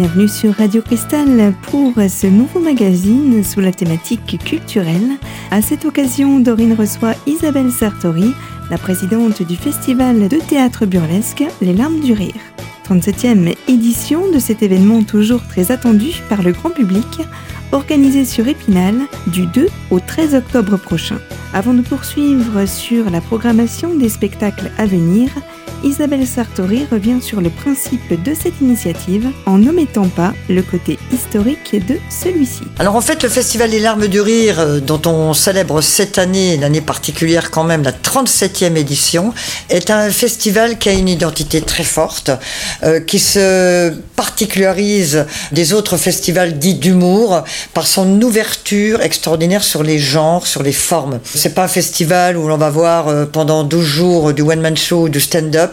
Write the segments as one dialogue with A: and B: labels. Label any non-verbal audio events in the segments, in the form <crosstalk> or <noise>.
A: bienvenue sur Radio Cristal pour ce nouveau magazine sous la thématique culturelle. À cette occasion, Dorine reçoit Isabelle Sartori, la présidente du festival de théâtre burlesque Les Larmes du Rire. 37e édition de cet événement toujours très attendu par le grand public, organisé sur Épinal du 2 au 13 octobre prochain. Avant de poursuivre sur la programmation des spectacles à venir, Isabelle Sartori revient sur le principe de cette initiative en n'omettant pas le côté historique de celui-ci.
B: Alors en fait, le Festival des larmes du rire, euh, dont on célèbre cette année, l'année particulière quand même, la 37e édition, est un festival qui a une identité très forte, euh, qui se particularise des autres festivals dits d'humour par son ouverture extraordinaire sur les genres, sur les formes. C'est pas un festival où l'on va voir euh, pendant 12 jours du one-man show, du stand-up,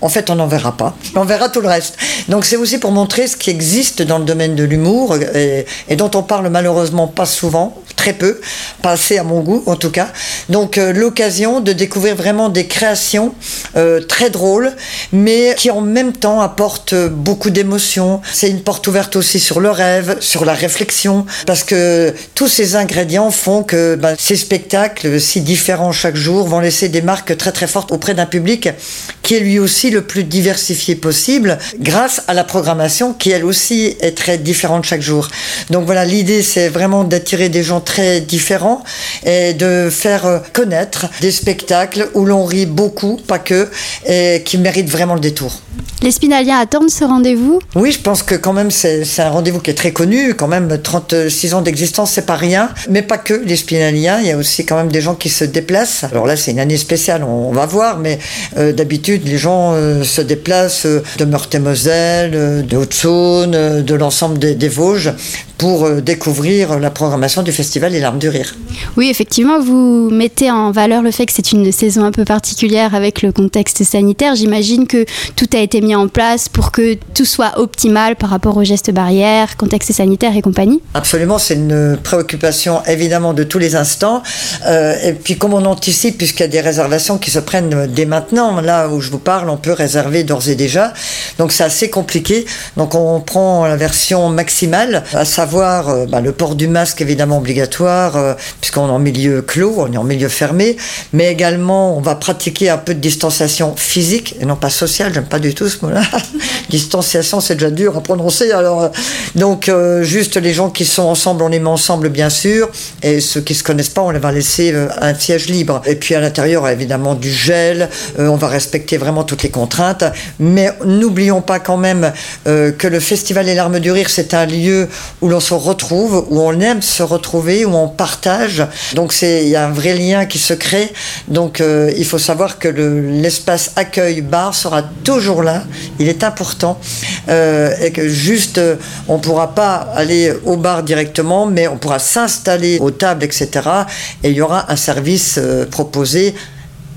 B: en fait, on n'en verra pas. On verra tout le reste. Donc, c'est aussi pour montrer ce qui existe dans le domaine de l'humour et, dont on parle malheureusement pas souvent, très peu, pas assez à mon goût en tout cas. Donc, euh, l'occasion de découvrir vraiment des créations euh, très drôles, mais qui en même temps apportent beaucoup d'émotions. C'est une porte ouverte aussi sur le rêve, sur la réflexion, parce que tous ces ingrédients font que ben, ces spectacles, si différents chaque jour, vont laisser des marques très très fortes auprès d'un public qui est lui aussi le plus diversifié possible grâce à la programmation qui elle aussi est très différente chaque jour. Donc voilà, l'idée c'est vraiment d'attirer des gens très différents et de faire euh, connaître des spectacles où l'on rit beaucoup, pas que, et qui méritent vraiment le détour.
C: Les Spinaliens attendent ce rendez-vous?
B: Oui, je pense que quand même c'est un rendez-vous qui est très connu. Quand même, 36 ans d'existence, c'est pas rien. Mais pas que les Spinaliens, il y a aussi quand même des gens qui se déplacent. Alors là, c'est une année spéciale, on, va voir. Mais euh, d'habitude, les gens euh, se déplacent euh, de Meurthe-et-Moselle, de Haute-Saône, de l'ensemble des, des, Vosges pour découvrir la programmation du festival Les Larmes du Rire.
C: Oui, effectivement, vous mettez en valeur le fait que c'est une saison un peu particulière avec le contexte sanitaire. J'imagine que tout a été mis en place pour que tout soit optimal par rapport aux gestes barrières, contexte sanitaire et compagnie
B: Absolument, c'est une préoccupation évidemment de tous les instants. Euh, et puis comme on anticipe, puisqu'il y a des réservations qui se prennent dès maintenant, là où je vous parle, on peut réserver d'ores et déjà. Donc c'est assez compliqué. Donc on prend la version maximale, à savoir euh, bah, le port du masque évidemment obligatoire, euh, puisqu'on est en milieu clos, on est en milieu fermé, mais également on va pratiquer un peu de distanciation physique et non pas sociale, j'aime pas du tout ce mot-là. <laughs> Distanciation, c'est déjà dur à prononcer. Alors, euh, donc, euh, juste les gens qui sont ensemble, on les met ensemble, bien sûr. Et ceux qui se connaissent pas, on les va laisser un siège libre. Et puis à l'intérieur, évidemment, du gel. on va respecter vraiment toutes les contraintes. Mais n'oublions pas quand même que le Festival des larmes du rire, c'est un lieu où l'on se retrouve, où on aime se retrouver, où on partage. Donc, il y a un vrai lien qui se crée. Donc, il faut savoir que l'espace accueil bar sera toujours là il est important euh, et que juste euh, on ne pourra pas aller au bar directement, mais on pourra s'installer aux tables, etc. Et il y aura un service euh, proposé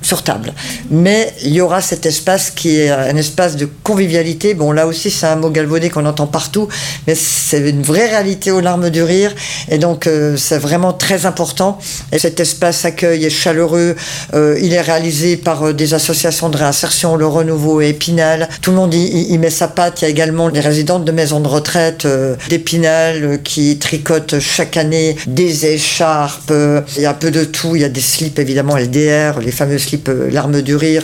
B: sur table. Mais il y aura cet espace qui est un espace de convivialité. Bon, là aussi, c'est un mot galvaudé qu'on entend partout, mais c'est une vraie réalité aux larmes du rire. Et donc, euh, c'est vraiment très important. Et cet espace accueil est chaleureux. Euh, il est réalisé par euh, des associations de réinsertion, le Renouveau et Épinal. Tout le monde y, met sa patte. Il y a également les résidentes de maisons de retraite d'Épinal qui tricotent chaque année des écharpes. il y a un peu de tout. Il y a des slips, évidemment, LDR, les fameux euh, larmes du rire.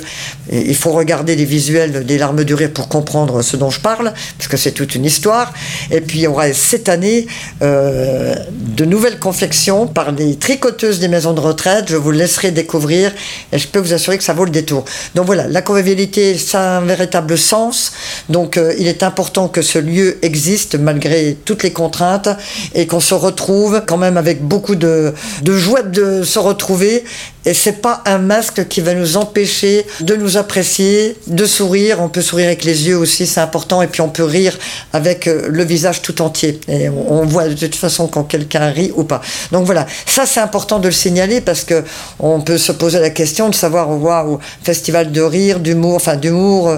B: il faut regarder les visuels des larmes du rire pour comprendre ce dont je parle, parce que c'est toute une histoire. Et puis il y aura cette année euh, de nouvelles confections par les tricoteuses des maisons de retraite. Je vous laisserai découvrir et je peux vous assurer que ça vaut le détour. Donc voilà, la convivialité, ça a un véritable sens. Donc euh, il est important que ce lieu existe malgré toutes les contraintes et qu'on se retrouve quand même avec beaucoup de, de joie de se retrouver. Et c'est pas un masque qui qui va nous empêcher de nous apprécier, de sourire. On peut sourire avec les yeux aussi, c'est important. Et puis on peut rire avec euh, le visage tout entier. Et on voit de toute façon quand quelqu'un rit ou pas. Donc voilà, ça c'est important de le signaler parce que on peut se poser la question de savoir waouh, festival de rire, d'humour, enfin d'humour, euh,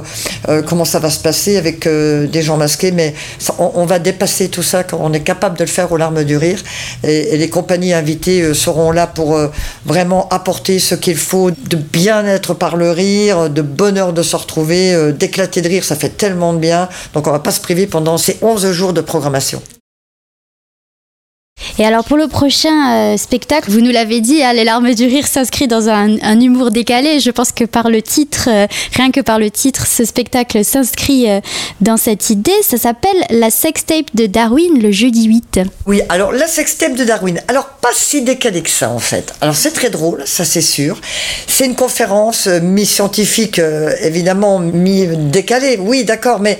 B: euh, comment ça va se passer avec des gens masqués. Mais on, va dépasser tout ça quand on est capable de le faire aux larmes du rire. Et les compagnies invitées seront là pour vraiment apporter ce qu'il faut de bien-être par le rire, de bonheur de se retrouver, d'éclater de rire, ça fait tellement de bien. Donc on va pas se priver pendant ces 11 jours de programmation.
C: Et alors pour le prochain euh, spectacle, vous nous l'avez dit, hein, Les larmes du rire s'inscrit dans un, humour décalé. Je pense que par le titre, euh, rien que par le titre, ce spectacle s'inscrit euh, dans cette idée. Ça s'appelle La sextape de Darwin le jeudi 8.
B: Oui, alors la sextape de Darwin. Alors pas si décalé que ça en fait. Alors c'est très drôle, ça c'est sûr. C'est une conférence mi-scientifique, évidemment mi-décalée. Oui, d'accord, mais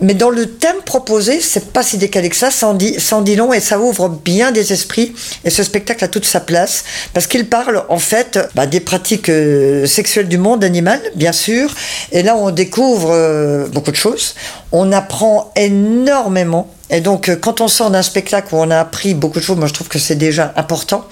B: mais dans le thème proposé, c'est pas si décalé que ça, ça en, dit, long et ça ouvre bien des esprits. Et ce spectacle a toute sa place parce qu'il parle en fait bah, des pratiques euh, sexuelles du monde animal, bien sûr. Et là, on découvre euh, beaucoup de choses. On apprend énormément et donc, euh, quand on sort d'un spectacle où on a appris beaucoup de choses, moi je trouve que c'est déjà important.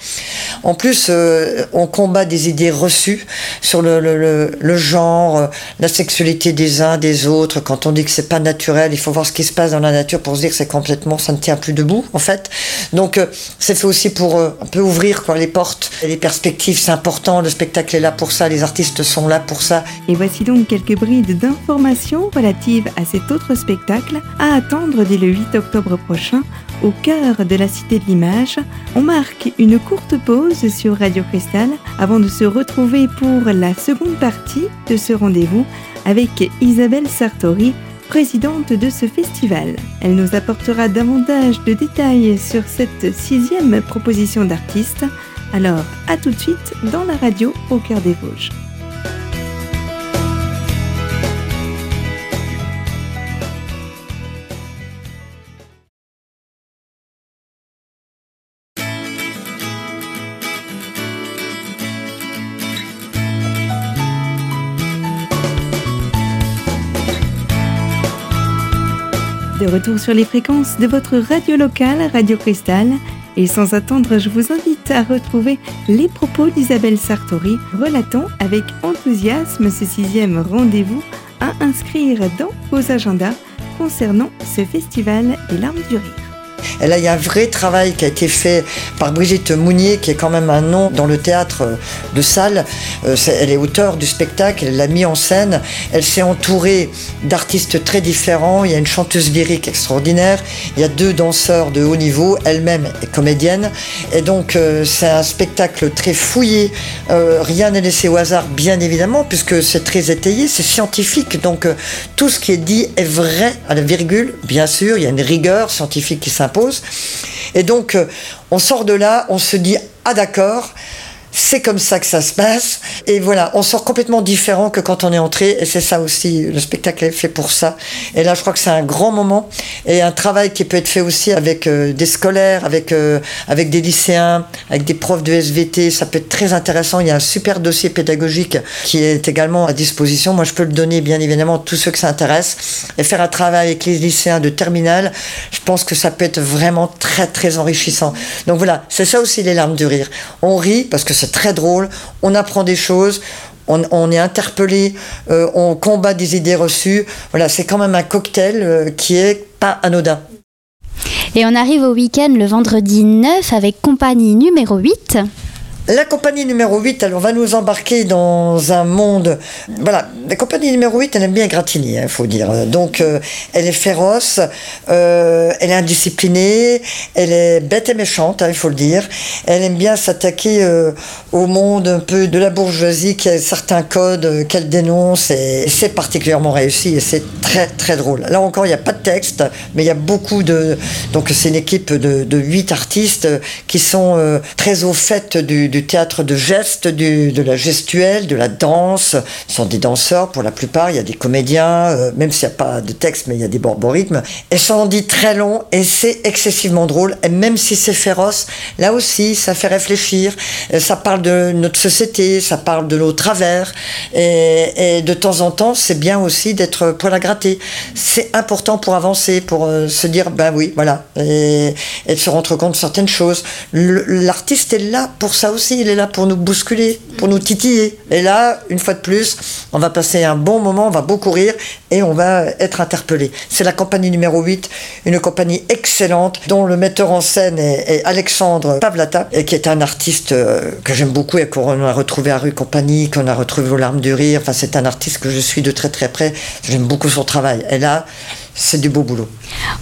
B: En plus, euh, on combat des idées reçues sur le, genre, euh, la sexualité des uns, des autres. Quand on dit que c'est pas naturel, il faut voir ce qui se passe dans la nature pour se dire que c'est complètement, ça ne tient plus debout, en fait. Donc, c'est fait aussi pour un peu ouvrir les portes les perspectives. C'est important. Le spectacle est là pour ça. Les artistes sont là pour ça.
A: Et voici donc quelques brides d'informations relatives à cet autre spectacle à attendre dès le 8 octobre prochain, au cœur de la Cité de l'Image, on marque une courte pause sur Radio Cristal avant de se retrouver pour la seconde partie de ce rendez-vous avec Isabelle Sartori, présidente de ce festival. Elle nous apportera davantage de détails sur cette sixième proposition d'artistes. Alors, à tout de suite dans la radio au cœur des Vosges. De retour sur les fréquences de votre radio locale, Radio Cristal. Et sans attendre, je vous invite à retrouver les propos d'Isabelle Sartori, relatant avec enthousiasme ce sixième rendez-vous à inscrire dans vos agendas concernant ce festival des larmes du rire.
B: Et là, il y a un vrai travail qui a été fait par Brigitte Mounier, qui est quand même un nom dans le théâtre euh, de salle. Euh, elle est auteure du spectacle, elle l'a mis en scène. Elle s'est entourée d'artistes très différents. Il y a une chanteuse lyrique extraordinaire. Il y a deux danseurs de haut niveau. Elle-même est comédienne. Et donc, euh, c'est un spectacle très fouillé. rien n'est laissé au hasard, bien évidemment, puisque c'est très étayé, c'est scientifique. Donc, tout ce qui est dit est vrai à la virgule, bien sûr. Il y a une rigueur scientifique qui et donc, euh, on sort de là, on se dit, ah d'accord, c'est comme ça que ça se passe. Et voilà, on sort complètement différent que quand on est entré. Et c'est ça aussi, le spectacle est fait pour ça. Et là, je crois que c'est un grand moment et un travail qui peut être fait aussi avec euh, des scolaires, avec, euh, avec des lycéens, avec des profs de SVT. Ça peut être très intéressant. Il y a un super dossier pédagogique qui est également à disposition. Moi, je peux le donner, bien évidemment, à tous ceux que ça intéresse. Et faire un travail avec les lycéens de terminale, je pense que ça peut être vraiment très, très enrichissant. Donc voilà, c'est ça aussi les larmes du rire. On rit parce que c'est très drôle, on apprend des choses, on, est interpellé, euh, on combat des idées reçues. Voilà, c'est quand même un cocktail euh, qui est pas anodin.
C: Et on arrive au week-end le vendredi 9 avec compagnie numéro 8.
B: La compagnie numéro 8, elle, on va nous embarquer dans un monde. Voilà, la compagnie numéro 8, elle aime bien gratigner, il hein, faut dire. Donc, euh, elle est féroce, euh, elle est indisciplinée, elle est bête et méchante, hein, il faut le dire. Elle aime bien s'attaquer euh, au monde un peu de la bourgeoisie qui a certains codes qu'elle dénonce et c'est particulièrement réussi et c'est très très drôle. Là encore, il n'y a pas de texte, mais il y a beaucoup de. Donc, c'est une équipe de, de 8 artistes qui sont très au fait du du théâtre de gestes, de la gestuelle, de la danse. Ce sont des danseurs pour la plupart, il y a des comédiens, euh, même s'il n'y a pas de texte, mais il y a des borborithmes. Et ça en dit très long et c'est excessivement drôle. Et même si c'est féroce, là aussi, ça fait réfléchir. ça parle de notre société, ça parle de nos travers. Et, de temps en temps, c'est bien aussi d'être poil à gratter. C'est important pour avancer, pour euh, se dire, ben oui, voilà. Et, et de se rendre compte de certaines choses. L'artiste est là pour ça aussi il est là pour nous bousculer, pour nous titiller. Et là, une fois de plus, on va passer un bon moment, on va beaucoup rire et on va être interpellé. C'est la compagnie numéro 8, une compagnie excellente dont le metteur en scène est, Alexandre Pavlata et qui est un artiste euh, que j'aime beaucoup et qu'on a retrouvé à Rue Compagnie, qu'on a retrouvé aux Larmes du Rire. Enfin, c'est un artiste que je suis de très très près. J'aime beaucoup son travail. Et là, c'est du beau boulot.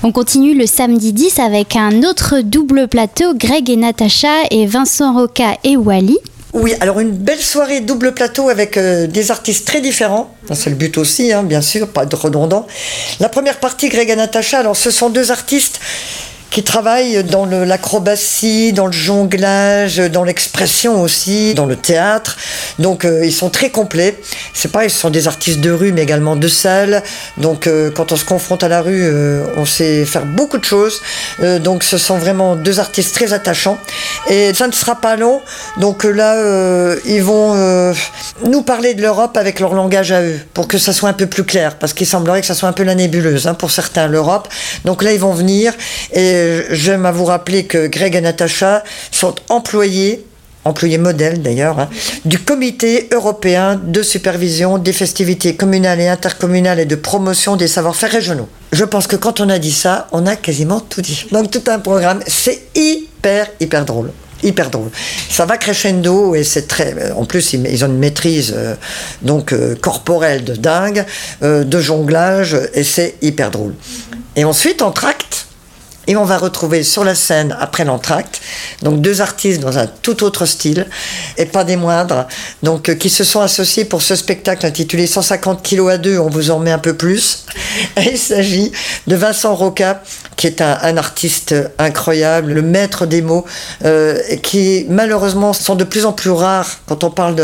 C: On continue le samedi 10 avec un autre double plateau, Greg et Natacha et Vincent Roca et Wally.
B: Oui, alors une belle soirée double plateau avec euh, des artistes très différents. C'est le but aussi, hein, bien sûr, pas de redondant. La première partie, Greg et Natacha, alors ce sont deux artistes qui travaillent dans l'acrobatie, dans le jonglage, dans l'expression aussi, dans le théâtre. Donc euh, ils sont très complets. C'est pareil, ce sont des artistes de rue, mais également de salle. Donc euh, quand on se confronte à la rue, euh, on sait faire beaucoup de choses. donc ce sont vraiment deux artistes très attachants. Et ça ne sera pas long. Donc là, ils vont nous parler de l'Europe avec leur langage à eux, pour que ça soit un peu plus clair, parce qu'il semblerait que ça soit un peu la nébuleuse hein, pour certains l'Europe. Donc là, ils vont venir et j'aime à vous rappeler que Greg et Natacha sont employés employés modèles d'ailleurs, hein, du Comité européen de supervision des festivités communales et intercommunales et de promotion des savoir-faire régionaux. Je pense que quand on a dit ça, on a quasiment tout dit. Donc tout un programme, c'est hyper, hyper drôle. Hyper drôle. Ça va crescendo et c'est très. En plus, ils ont une maîtrise euh, donc euh, corporelle de dingue, euh, de jonglage et c'est hyper drôle. Et ensuite, en tract, et on va retrouver sur la scène, après l'entracte, donc deux artistes dans un tout autre style, et pas des moindres, donc euh, qui se sont associés pour ce spectacle intitulé 150 kilos à deux, on vous en met un peu plus. <laughs> il s'agit de Vincent Roca, qui est un, artiste incroyable, le maître des mots, euh, qui malheureusement sont de plus en plus rares quand on parle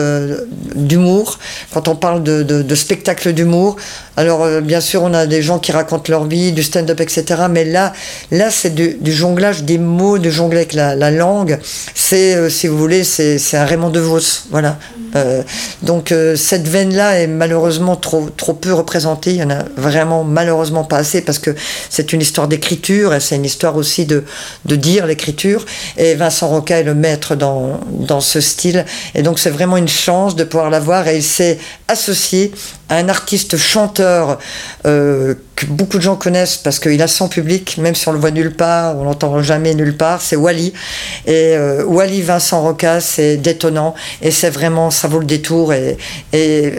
B: d'humour, quand on parle de, de, spectacle d'humour. Alors euh, bien sûr, on a des gens qui racontent leur vie, du stand-up, etc. Mais là, là c'est du, jonglage des mots, de jongler avec la, langue. C'est, euh, si vous voulez, c'est un Raymond DeVos. Voilà. Euh, donc euh, cette veine-là est malheureusement trop, trop peu représentée. Il y en a vraiment malheureusement pas assez parce que c'est une histoire d'écriture et c'est une histoire aussi de, de dire l'écriture. Et Vincent Roca est le maître dans, dans ce style. Et donc c'est vraiment une chance de pouvoir l'avoir et il s'est associé à un artiste chanteur beaucoup de gens connaissent parce qu'il a son public, même si on le voit nulle part, on l'entend jamais nulle part, c'est Wally. Et Wally Vincent Roca, c'est détonnant et c'est vraiment ça vaut le détour. Et,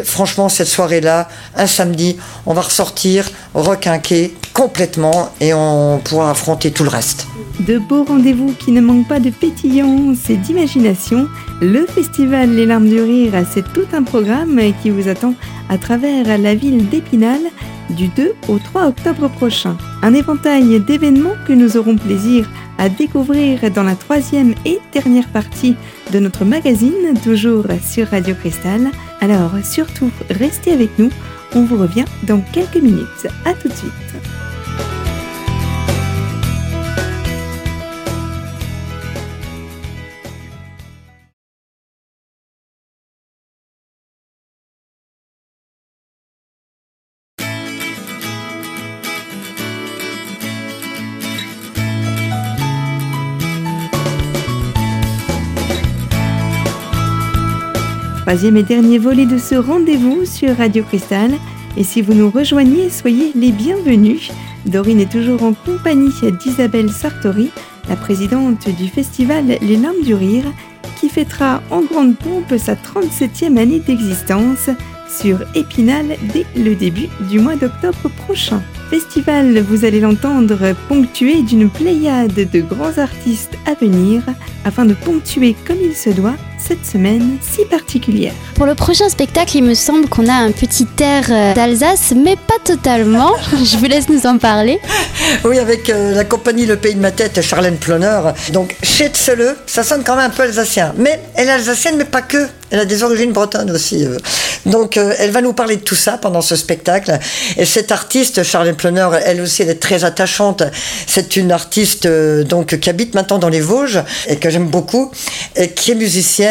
B: franchement, cette soirée-là, un samedi, on va ressortir requinquer complètement et on pourra affronter tout le reste.
A: De beaux rendez-vous qui ne manquent pas de pétillance et d'imagination. Le festival Les Larmes du Rire, c'est tout un programme qui vous attend à travers la ville d'Épinal du 2 au 3 octobre prochain. Un éventail d'événements que nous aurons plaisir à découvrir dans la troisième et dernière partie de notre magazine, toujours sur Radio Cristal. Alors surtout, restez avec nous, on vous revient dans quelques minutes. A tout de suite. Troisième et dernier volet de ce rendez-vous sur Radio Cristal. Et si vous nous rejoignez, soyez les bienvenus. Dorine est toujours en compagnie d'Isabelle Sartori, la présidente du festival Les Larmes du Rire, qui fêtera en grande pompe sa 37e année d'existence sur Épinal dès le début du mois d'octobre prochain. Festival, vous allez l'entendre, ponctué d'une pléiade de grands artistes à venir afin de ponctuer comme il se doit cette semaine si particulière.
C: Pour le prochain spectacle, il me semble qu'on a un petit air euh, d'Alsace, mais pas totalement. <laughs> Je vous laisse nous en parler. <laughs>
B: Oui, avec euh, la compagnie Le Pays de ma tête, Charlène Plonner. Donc, Schätzele, ça sonne quand même un peu alsacien. Mais elle est alsacienne, mais pas que. Elle a des origines bretonnes aussi. Euh. Donc, elle va nous parler de tout ça pendant ce spectacle. Et cette artiste, Charlène Plonner, elle aussi, elle est très attachante. C'est une artiste donc qui habite maintenant dans les Vosges et que j'aime beaucoup. et qui est musicienne,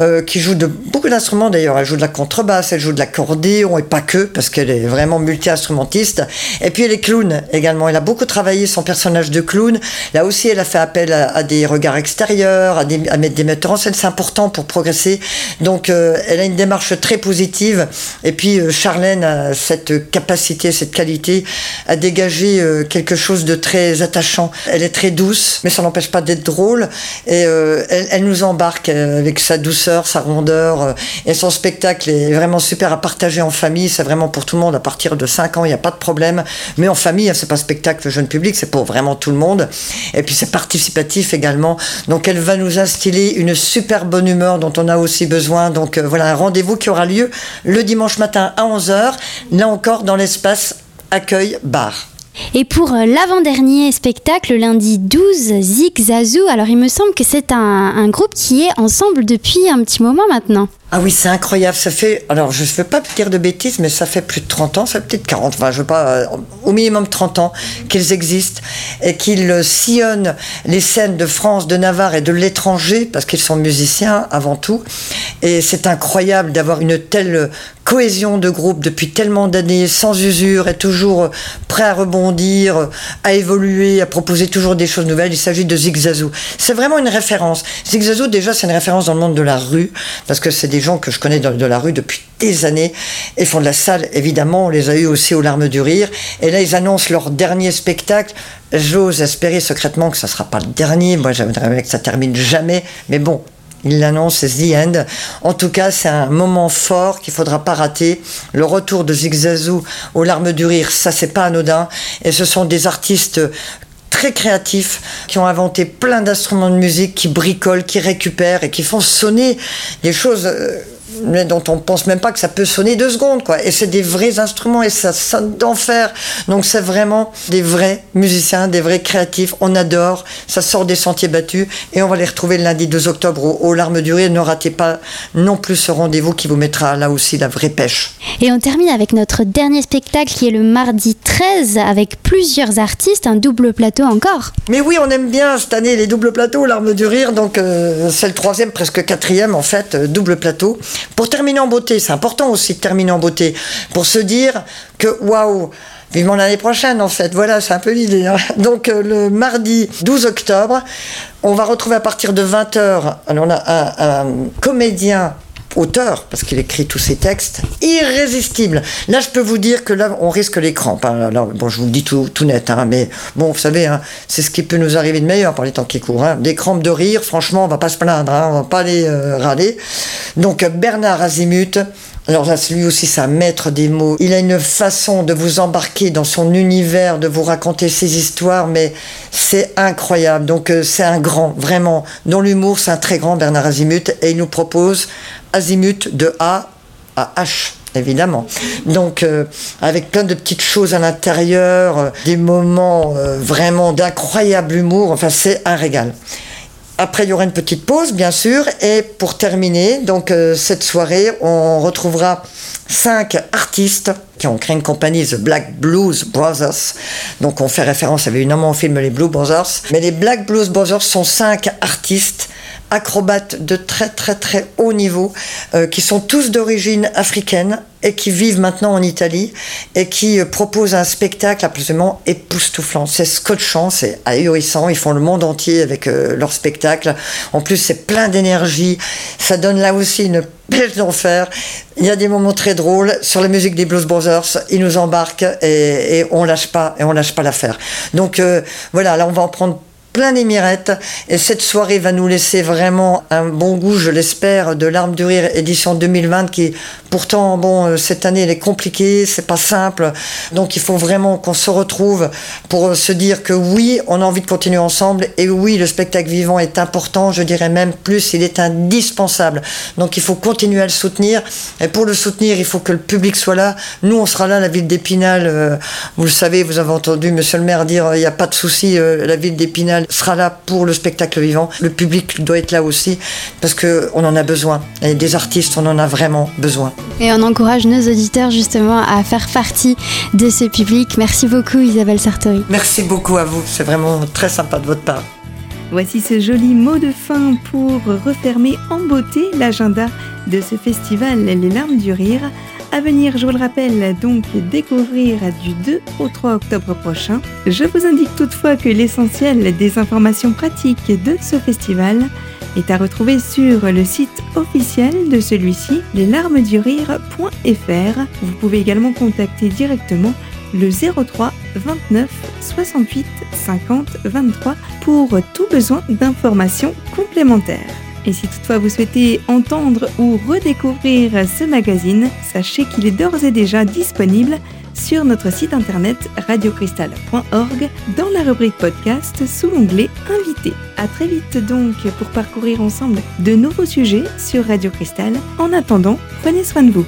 B: euh, qui joue de beaucoup d'instruments d'ailleurs. Elle joue de la contrebasse, elle joue de l'accordéon et pas que, parce qu'elle est vraiment multi-instrumentiste. Et puis elle est clown également. Elle a beaucoup travaillé son personnage de clown. Là aussi, elle a fait appel à, des regards extérieurs, à, mettre des metteurs en scène. C'est important pour progresser. Donc euh, elle a une démarche très positive. Et puis euh, Charlène a cette capacité, cette qualité à dégager euh, quelque chose de très attachant. Elle est très douce, mais ça n'empêche pas d'être drôle. Et elle, nous embarque avec sa douceur, sa rondeur. et son spectacle est vraiment super à partager en famille. C'est vraiment pour tout le monde. À partir de 5 ans, il n'y a pas de problème. Mais en famille, hein, c'est pas spectacle jeune public, c'est pour vraiment tout le monde. Et puis c'est participatif également. Donc elle va nous instiller une super bonne humeur dont on a aussi besoin. Donc voilà un rendez-vous qui aura lieu le dimanche matin à 11h, là encore dans l'espace accueil bar.
C: Et pour euh, l'avant-dernier spectacle, lundi 12, Zig Zazou, alors il me semble que c'est un, un, groupe qui est ensemble depuis un petit moment maintenant.
B: Ah oui, c'est incroyable. Ça fait, alors je ne veux pas dire de bêtises, mais ça fait plus de 30 ans, ça fait peut-être 40, enfin je veux pas, euh, au minimum 30 ans qu'ils existent et qu'ils sillonnent les scènes de France, de Navarre et de l'étranger, parce qu'ils sont musiciens avant tout. Et c'est incroyable d'avoir une telle cohésion de groupe depuis tellement d'années, sans usure et toujours prêt à rebondir, à évoluer, à proposer toujours des choses nouvelles. Il s'agit de Zigzazou. C'est vraiment une référence. Zigzazou, déjà, c'est une référence dans le monde de la rue, parce que c'est des que je connais de la rue depuis des années et font de la salle, évidemment. On les a eu aussi aux larmes du rire. Et là, ils annoncent leur dernier spectacle. J'ose espérer secrètement que ça ne sera pas le dernier. Moi, j'aimerais que ça termine jamais. Mais bon, ils l'annoncent, c'est The End. En tout cas, c'est un moment fort qu'il faudra pas rater. Le retour de Zigzazou aux larmes du rire, ça c'est pas anodin. Et ce sont des artistes très créatifs, qui ont inventé plein d'instruments de musique, qui bricolent, qui récupèrent et qui font sonner des choses euh, dont on pense même pas que ça peut sonner deux secondes, quoi. Et c'est des vrais instruments et ça sonne d'enfer. Donc c'est vraiment des vrais musiciens, des vrais créatifs. On adore. Ça sort des sentiers battus et on va les retrouver le lundi 2 octobre aux, Larmes du Rire. Ne ratez pas non plus ce rendez-vous qui vous mettra là aussi la vraie pêche.
C: Et on termine avec notre dernier spectacle qui est le mardi 13 avec plusieurs artistes, un double plateau encore.
B: Mais oui, on aime bien cette année les doubles plateaux aux Larmes du Rire. Donc euh, c'est le troisième, presque quatrième en fait, euh, double plateau. Pour terminer en beauté, c'est important aussi de terminer en beauté, pour se dire que waouh, vivement l'année prochaine en fait, voilà, c'est un peu l'idée. Hein. Donc euh, le mardi 12 octobre, on va retrouver à partir de 20h, on a un comédien auteur, parce qu'il écrit tous ses textes, irrésistible. Là, je peux vous dire que là, on risque les crampes. Hein. bon, je vous le dis tout, net, hein, mais bon, vous savez, hein, c'est ce qui peut nous arriver de meilleur par les temps qui courent. Hein. Des crampes de rire, franchement, on va pas se plaindre, on va pas les euh, râler. Donc, Bernard Azimut, alors là, lui aussi, c'est un maître des mots. Il a une façon de vous embarquer dans son univers, de vous raconter ses histoires, mais c'est incroyable. Donc euh, c'est un grand, vraiment. Dans l'humour, c'est un très grand Bernard Azimut, et il nous propose Azimut de A à H évidemment. Donc, euh, avec plein de petites choses à l'intérieur, euh, des moments vraiment d'incroyable humour, enfin, c'est un régal. Après, il y aura une petite pause, bien sûr. Et pour terminer, donc euh, cette soirée, on retrouvera cinq artistes qui ont créé une compagnie, The Black Blues Brothers. Donc, on fait référence, évidemment, au film Les Blue Brothers. Mais les Black Blues Brothers sont cinq artistes acrobates de très très très haut niveau, euh, qui sont tous d'origine africaine et qui vivent maintenant en Italie et qui euh, proposent un spectacle absolument époustouflant. C'est scotchant, c'est ahurissant. Ils font le monde entier avec euh, leur spectacle. En plus, c'est plein d'énergie. Ça donne là aussi une pêche d'enfer. Il y a des moments très drôles sur la musique des Blues Brothers. Ils nous embarquent et, et on lâche pas et on lâche pas l'affaire. Donc voilà, là on va en prendre plein d'émirettes. Et cette soirée va nous laisser vraiment un bon goût, je l'espère, de l'Arme du Rire édition 2020 qui, pourtant, bon, euh, cette année, elle est compliquée, c'est pas simple. Donc il faut vraiment qu'on se retrouve pour euh, se dire que oui, on a envie de continuer ensemble et oui, le spectacle vivant est important, je dirais même plus, il est indispensable. Donc il faut continuer à le soutenir. Et pour le soutenir, il faut que le public soit là. Nous, on sera là, la ville d'Épinal. Euh, vous le savez, vous avez entendu monsieur le maire dire, il n'y a pas de souci, la ville d'Épinal sera là pour le spectacle vivant. Le public doit être là aussi parce qu'on en a besoin. Et des artistes, on en a vraiment besoin.
C: Et on encourage nos auditeurs justement à faire partie de ce public. Merci beaucoup Isabelle Sartori.
B: Merci beaucoup à vous, c'est vraiment très sympa de votre part.
A: Voici ce joli mot de fin pour refermer en beauté l'agenda de ce festival Les Larmes du Rire. À venir, je vous le rappelle, donc découvrir du 2 au 3 octobre prochain. Je vous indique toutefois que l'essentiel des informations pratiques de ce festival est à retrouver sur le site officiel de celui-ci, leslarmesdurire.fr. Vous pouvez également contacter directement le 03 29 68 50 23 pour tout besoin d'informations complémentaires. Et si toutefois vous souhaitez entendre ou redécouvrir ce magazine, sachez qu'il est d'ores et déjà disponible sur notre site internet radiocristal.org dans la rubrique podcast sous l'onglet Invité. À très vite donc pour parcourir ensemble de nouveaux sujets sur Radio Cristal. En attendant, prenez soin de vous.